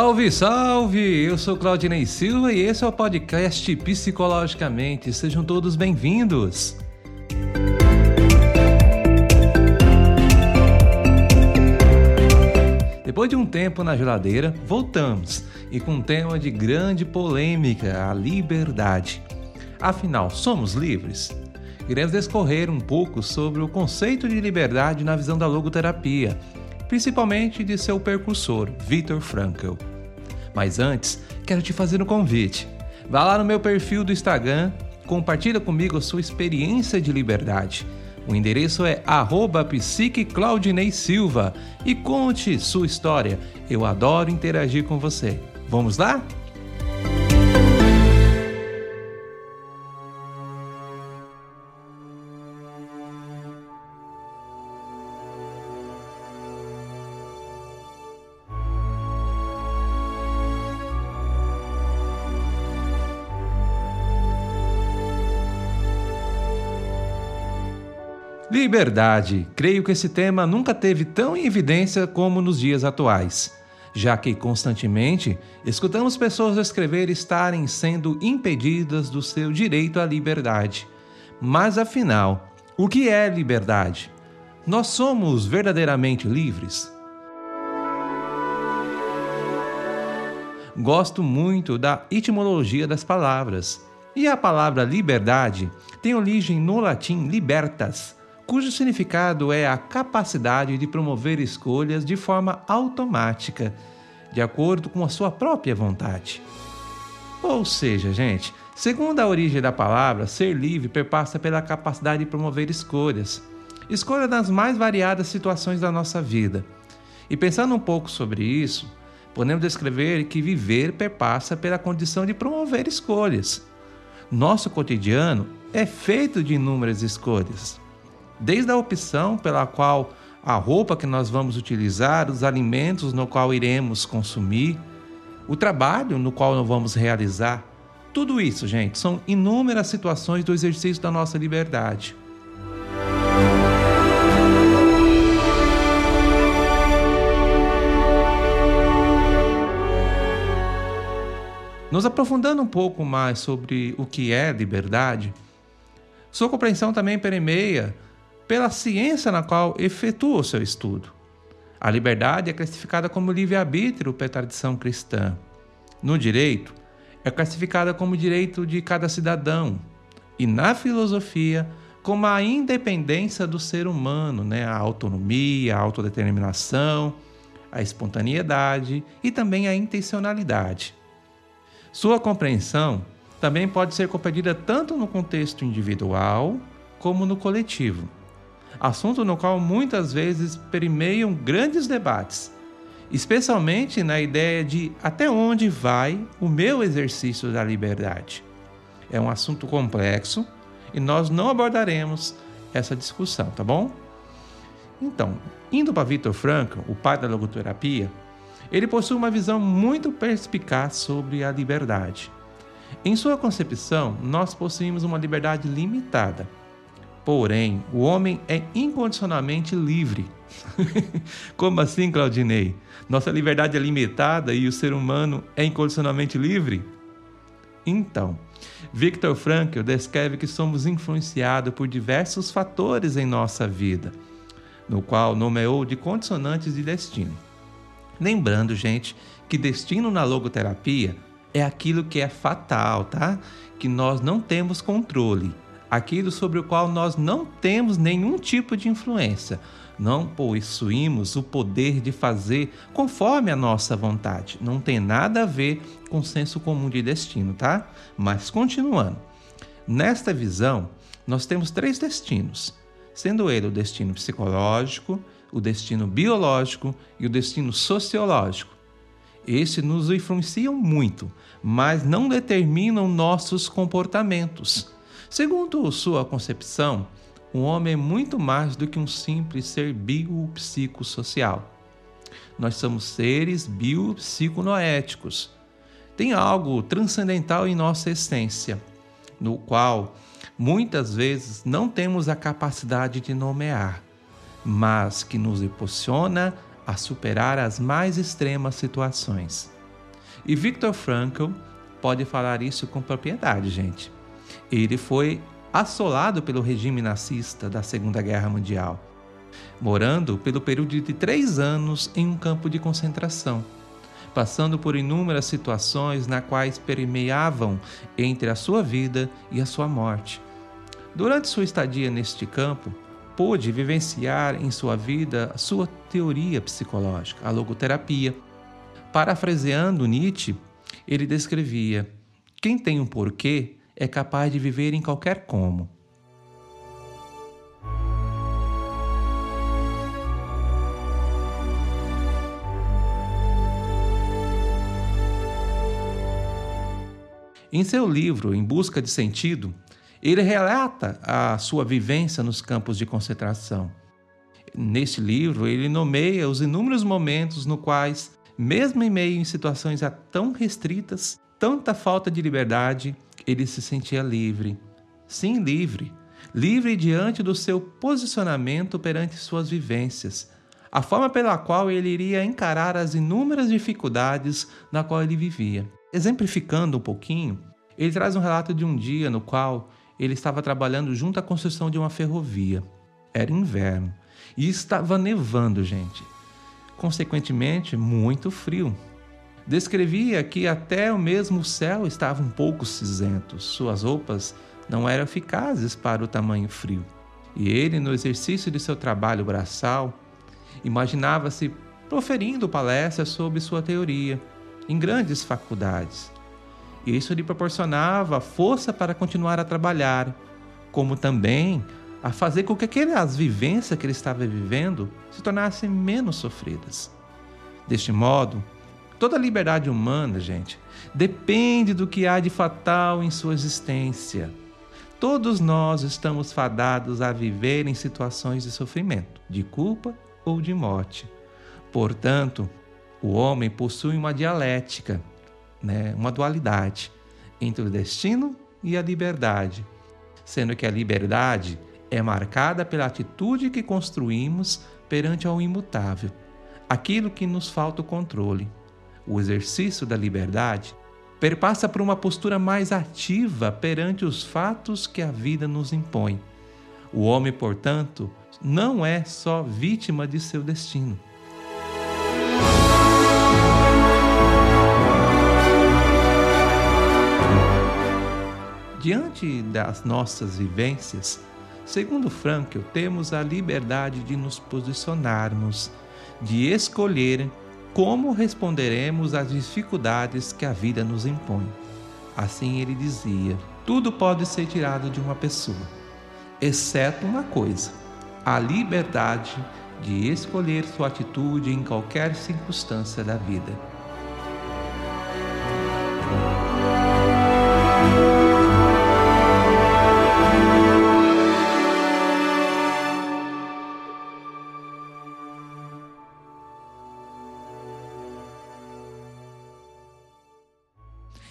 Salve, salve! Eu sou Claudinei Silva e esse é o podcast Psicologicamente. Sejam todos bem-vindos. Depois de um tempo na geladeira, voltamos e com um tema de grande polêmica: a liberdade. Afinal, somos livres? Iremos discorrer um pouco sobre o conceito de liberdade na visão da logoterapia principalmente de seu percursor, Viktor Frankl. Mas antes, quero te fazer um convite. Vá lá no meu perfil do Instagram, compartilha comigo a sua experiência de liberdade. O endereço é psiqueclaudinei silva e conte sua história. Eu adoro interagir com você. Vamos lá? Liberdade. Creio que esse tema nunca teve tão em evidência como nos dias atuais, já que constantemente escutamos pessoas escrever estarem sendo impedidas do seu direito à liberdade. Mas afinal, o que é liberdade? Nós somos verdadeiramente livres? Gosto muito da etimologia das palavras. E a palavra liberdade tem origem no latim libertas, cujo significado é a capacidade de promover escolhas de forma automática, de acordo com a sua própria vontade. Ou seja, gente, segundo a origem da palavra, ser livre perpassa pela capacidade de promover escolhas, escolha nas mais variadas situações da nossa vida. E pensando um pouco sobre isso, podemos descrever que viver perpassa pela condição de promover escolhas. Nosso cotidiano é feito de inúmeras escolhas desde a opção pela qual a roupa que nós vamos utilizar, os alimentos no qual iremos consumir, o trabalho no qual nós vamos realizar. Tudo isso, gente, são inúmeras situações do exercício da nossa liberdade. Nos aprofundando um pouco mais sobre o que é liberdade, sua compreensão também permeia pela ciência na qual efetua o seu estudo. A liberdade é classificada como livre-arbítrio pela tradição cristã. No direito, é classificada como direito de cada cidadão. E na filosofia, como a independência do ser humano, né? a autonomia, a autodeterminação, a espontaneidade e também a intencionalidade. Sua compreensão também pode ser compreendida tanto no contexto individual como no coletivo assunto no qual muitas vezes permeiam grandes debates, especialmente na ideia de até onde vai o meu exercício da liberdade. É um assunto complexo e nós não abordaremos essa discussão, tá bom? Então, indo para Viktor Frankl, o pai da logoterapia, ele possui uma visão muito perspicaz sobre a liberdade. Em sua concepção, nós possuímos uma liberdade limitada Porém, o homem é incondicionalmente livre. Como assim, Claudinei? Nossa liberdade é limitada e o ser humano é incondicionalmente livre? Então, Viktor Frankl descreve que somos influenciados por diversos fatores em nossa vida, no qual nomeou de condicionantes de destino. Lembrando, gente, que destino na logoterapia é aquilo que é fatal, tá? Que nós não temos controle aquilo sobre o qual nós não temos nenhum tipo de influência. Não possuímos o poder de fazer conforme a nossa vontade. Não tem nada a ver com o senso comum de destino, tá? Mas continuando. Nesta visão, nós temos três destinos, sendo ele o destino psicológico, o destino biológico e o destino sociológico. Estes nos influenciam muito, mas não determinam nossos comportamentos. Segundo sua concepção, o homem é muito mais do que um simples ser biopsicossocial. Nós somos seres biopsiconoéticos. Tem algo transcendental em nossa essência, no qual muitas vezes não temos a capacidade de nomear, mas que nos impulsiona a superar as mais extremas situações. E Viktor Frankl pode falar isso com propriedade, gente. Ele foi assolado pelo regime nazista da Segunda Guerra Mundial, morando pelo período de três anos em um campo de concentração, passando por inúmeras situações na quais permeavam entre a sua vida e a sua morte. Durante sua estadia neste campo, pôde vivenciar em sua vida sua teoria psicológica, a logoterapia. Parafraseando Nietzsche, ele descrevia: quem tem um porquê é capaz de viver em qualquer como. Em seu livro Em Busca de Sentido, ele relata a sua vivência nos campos de concentração. Neste livro, ele nomeia os inúmeros momentos no quais, mesmo em meio em situações tão restritas, tanta falta de liberdade, ele se sentia livre. Sim, livre. Livre diante do seu posicionamento perante suas vivências, a forma pela qual ele iria encarar as inúmeras dificuldades na qual ele vivia. Exemplificando um pouquinho, ele traz um relato de um dia no qual ele estava trabalhando junto à construção de uma ferrovia. Era inverno e estava nevando, gente. Consequentemente, muito frio. Descrevia que até o mesmo céu estava um pouco cinzento. Suas roupas não eram eficazes para o tamanho frio. E ele, no exercício de seu trabalho braçal, imaginava-se proferindo palestras sobre sua teoria em grandes faculdades isso lhe proporcionava força para continuar a trabalhar, como também a fazer com que aquelas vivências que ele estava vivendo se tornassem menos sofridas. Deste modo, toda liberdade humana, gente, depende do que há de fatal em sua existência. Todos nós estamos fadados a viver em situações de sofrimento, de culpa ou de morte. Portanto, o homem possui uma dialética né, uma dualidade entre o destino e a liberdade, sendo que a liberdade é marcada pela atitude que construímos perante ao imutável, aquilo que nos falta o controle. O exercício da liberdade perpassa por uma postura mais ativa perante os fatos que a vida nos impõe. O homem, portanto, não é só vítima de seu destino Diante das nossas vivências, segundo Frankl, temos a liberdade de nos posicionarmos, de escolher como responderemos às dificuldades que a vida nos impõe. Assim ele dizia: tudo pode ser tirado de uma pessoa, exceto uma coisa: a liberdade de escolher sua atitude em qualquer circunstância da vida.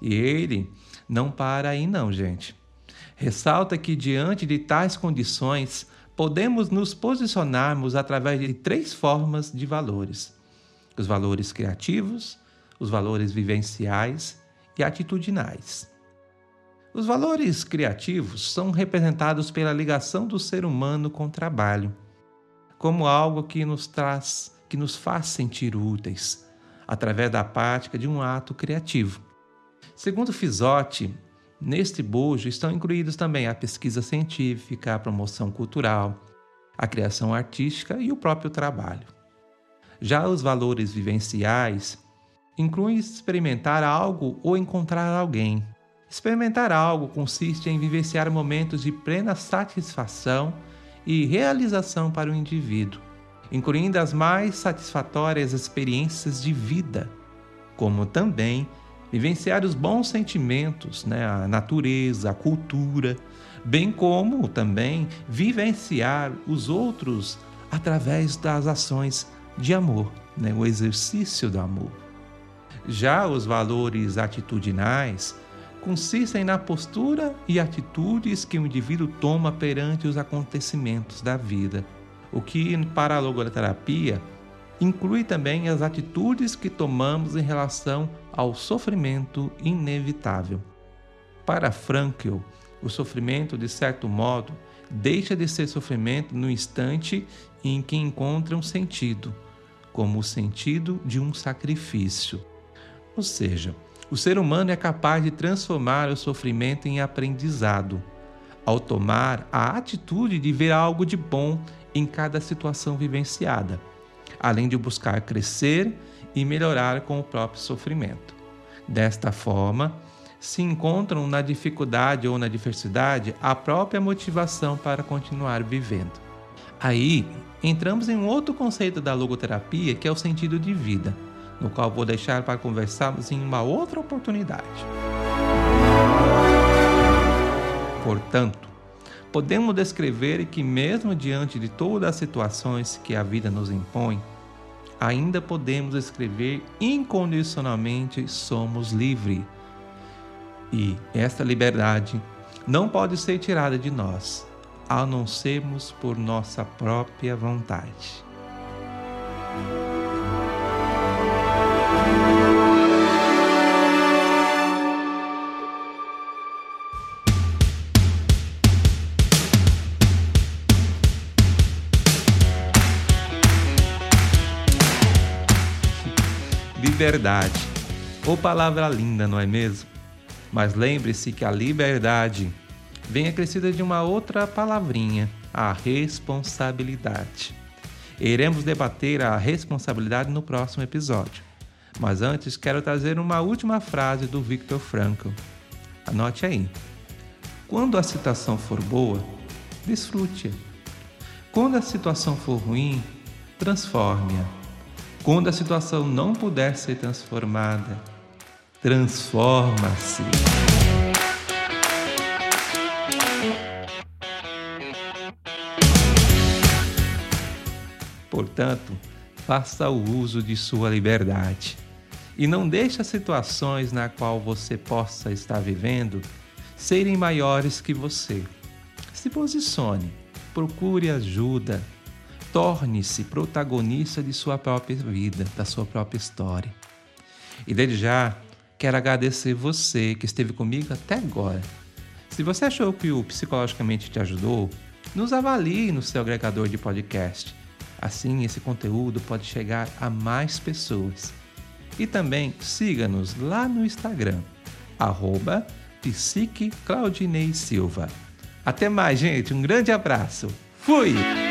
E ele não para aí, não, gente. Ressalta que, diante de tais condições, podemos nos posicionarmos através de três formas de valores: os valores criativos, os valores vivenciais e atitudinais. Os valores criativos são representados pela ligação do ser humano com o trabalho, como algo que nos traz, que nos faz sentir úteis, através da prática de um ato criativo. Segundo Fisotti, neste bojo estão incluídos também a pesquisa científica, a promoção cultural, a criação artística e o próprio trabalho. Já os valores vivenciais incluem experimentar algo ou encontrar alguém. Experimentar algo consiste em vivenciar momentos de plena satisfação e realização para o indivíduo, incluindo as mais satisfatórias experiências de vida, como também vivenciar os bons sentimentos, né, a natureza, a cultura, bem como também vivenciar os outros através das ações de amor, né, o exercício do amor. Já os valores atitudinais consistem na postura e atitudes que o indivíduo toma perante os acontecimentos da vida, o que para a logoterapia inclui também as atitudes que tomamos em relação ao sofrimento inevitável. Para Frankl, o sofrimento, de certo modo, deixa de ser sofrimento no instante em que encontra um sentido, como o sentido de um sacrifício. Ou seja, o ser humano é capaz de transformar o sofrimento em aprendizado, ao tomar a atitude de ver algo de bom em cada situação vivenciada, além de buscar crescer e melhorar com o próprio sofrimento. Desta forma, se encontram na dificuldade ou na diversidade a própria motivação para continuar vivendo. Aí entramos em um outro conceito da logoterapia que é o sentido de vida, no qual vou deixar para conversarmos em uma outra oportunidade. Portanto, podemos descrever que, mesmo diante de todas as situações que a vida nos impõe, ainda podemos escrever incondicionalmente somos livres e esta liberdade não pode ser tirada de nós, a não sermos por nossa própria vontade. Liberdade. Ou palavra linda, não é mesmo? Mas lembre-se que a liberdade vem acrescida de uma outra palavrinha, a responsabilidade. Iremos debater a responsabilidade no próximo episódio. Mas antes quero trazer uma última frase do Viktor Frankl. Anote aí. Quando a situação for boa, desfrute-a. Quando a situação for ruim, transforme-a. Quando a situação não puder ser transformada, transforma-se. Portanto, faça o uso de sua liberdade e não deixe as situações na qual você possa estar vivendo serem maiores que você. Se posicione, procure ajuda, torne-se protagonista de sua própria vida, da sua própria história. E desde já, Quero agradecer você que esteve comigo até agora. Se você achou que o Psicologicamente te ajudou, nos avalie no seu agregador de podcast. Assim, esse conteúdo pode chegar a mais pessoas. E também siga-nos lá no Instagram, arroba Silva. Até mais, gente. Um grande abraço. Fui!